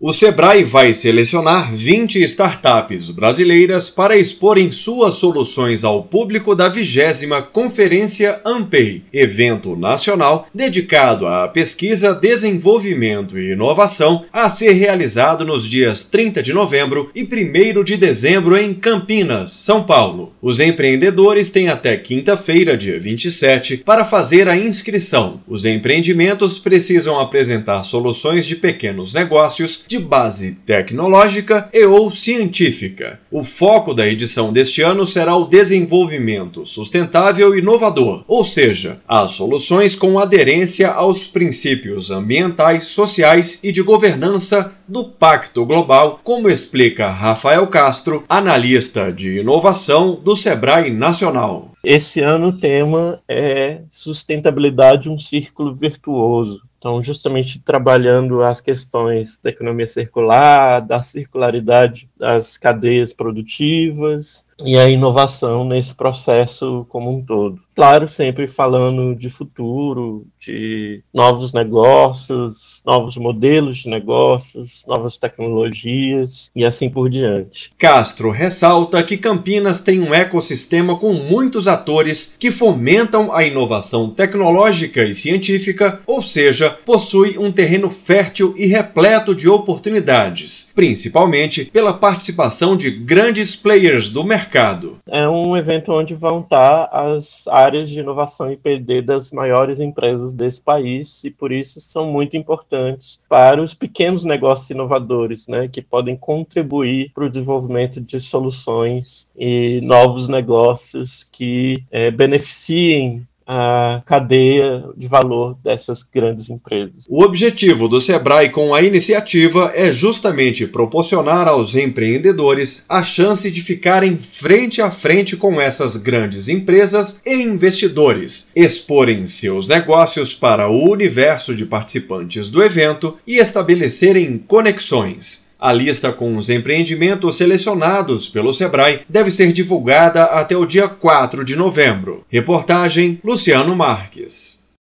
O Sebrae vai selecionar 20 startups brasileiras para exporem suas soluções ao público da vigésima Conferência Ampei, evento nacional dedicado à pesquisa, desenvolvimento e inovação, a ser realizado nos dias 30 de novembro e 1 de dezembro em Campinas, São Paulo. Os empreendedores têm até quinta-feira, dia 27, para fazer a inscrição. Os empreendimentos precisam apresentar soluções de pequenos negócios de base tecnológica e ou científica. O foco da edição deste ano será o desenvolvimento sustentável e inovador, ou seja, as soluções com aderência aos princípios ambientais, sociais e de governança do Pacto Global, como explica Rafael Castro, analista de inovação do Sebrae Nacional. Esse ano o tema é sustentabilidade, um círculo virtuoso. Então, justamente trabalhando as questões da economia circular, da circularidade das cadeias produtivas e a inovação nesse processo como um todo. Claro, sempre falando de futuro, de novos negócios, novos modelos de negócios, novas tecnologias e assim por diante. Castro ressalta que Campinas tem um ecossistema com muitos atores que fomentam a inovação tecnológica e científica, ou seja, possui um terreno fértil e repleto de oportunidades, principalmente pela participação de grandes players do mercado. É um evento onde vão estar as áreas de inovação e PD das maiores empresas desse país e por isso são muito importantes importantes para os pequenos negócios inovadores, né, que podem contribuir para o desenvolvimento de soluções e novos negócios que é, beneficiem a cadeia de valor dessas grandes empresas. O objetivo do Sebrae com a iniciativa é justamente proporcionar aos empreendedores a chance de ficarem frente a frente com essas grandes empresas e investidores, exporem seus negócios para o universo de participantes do evento e estabelecerem conexões. A lista com os empreendimentos selecionados pelo Sebrae deve ser divulgada até o dia 4 de novembro. Reportagem Luciano Marques.